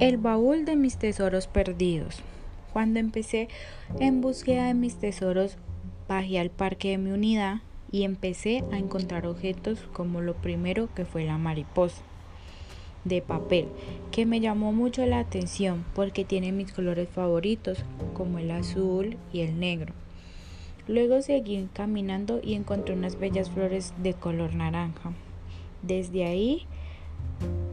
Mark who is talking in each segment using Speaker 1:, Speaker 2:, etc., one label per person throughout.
Speaker 1: El baúl de mis tesoros perdidos. Cuando empecé en búsqueda de mis tesoros, bajé al parque de mi unidad y empecé a encontrar objetos como lo primero que fue la mariposa de papel, que me llamó mucho la atención porque tiene mis colores favoritos como el azul y el negro. Luego seguí caminando y encontré unas bellas flores de color naranja. Desde ahí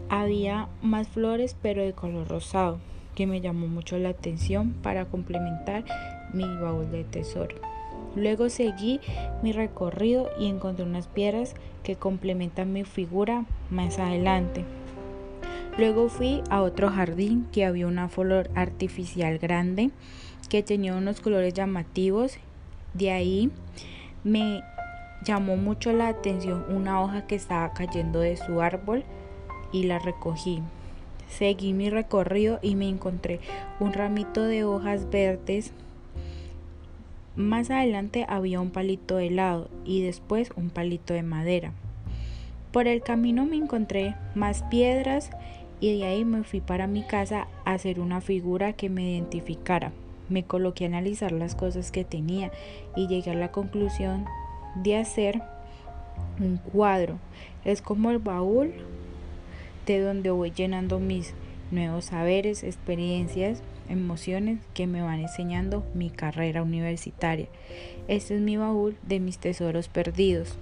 Speaker 1: había más flores pero de color rosado, que me llamó mucho la atención para complementar mi baúl de tesoro. Luego seguí mi recorrido y encontré unas piedras que complementan mi figura más adelante. Luego fui a otro jardín que había una flor artificial grande que tenía unos colores llamativos. De ahí me llamó mucho la atención una hoja que estaba cayendo de su árbol y la recogí. Seguí mi recorrido y me encontré un ramito de hojas verdes. Más adelante había un palito de helado y después un palito de madera. Por el camino me encontré más piedras y de ahí me fui para mi casa a hacer una figura que me identificara. Me coloqué a analizar las cosas que tenía y llegué a la conclusión de hacer un cuadro. Es como el baúl de donde voy llenando mis nuevos saberes, experiencias, emociones que me van enseñando mi carrera universitaria. Este es mi baúl de mis tesoros perdidos.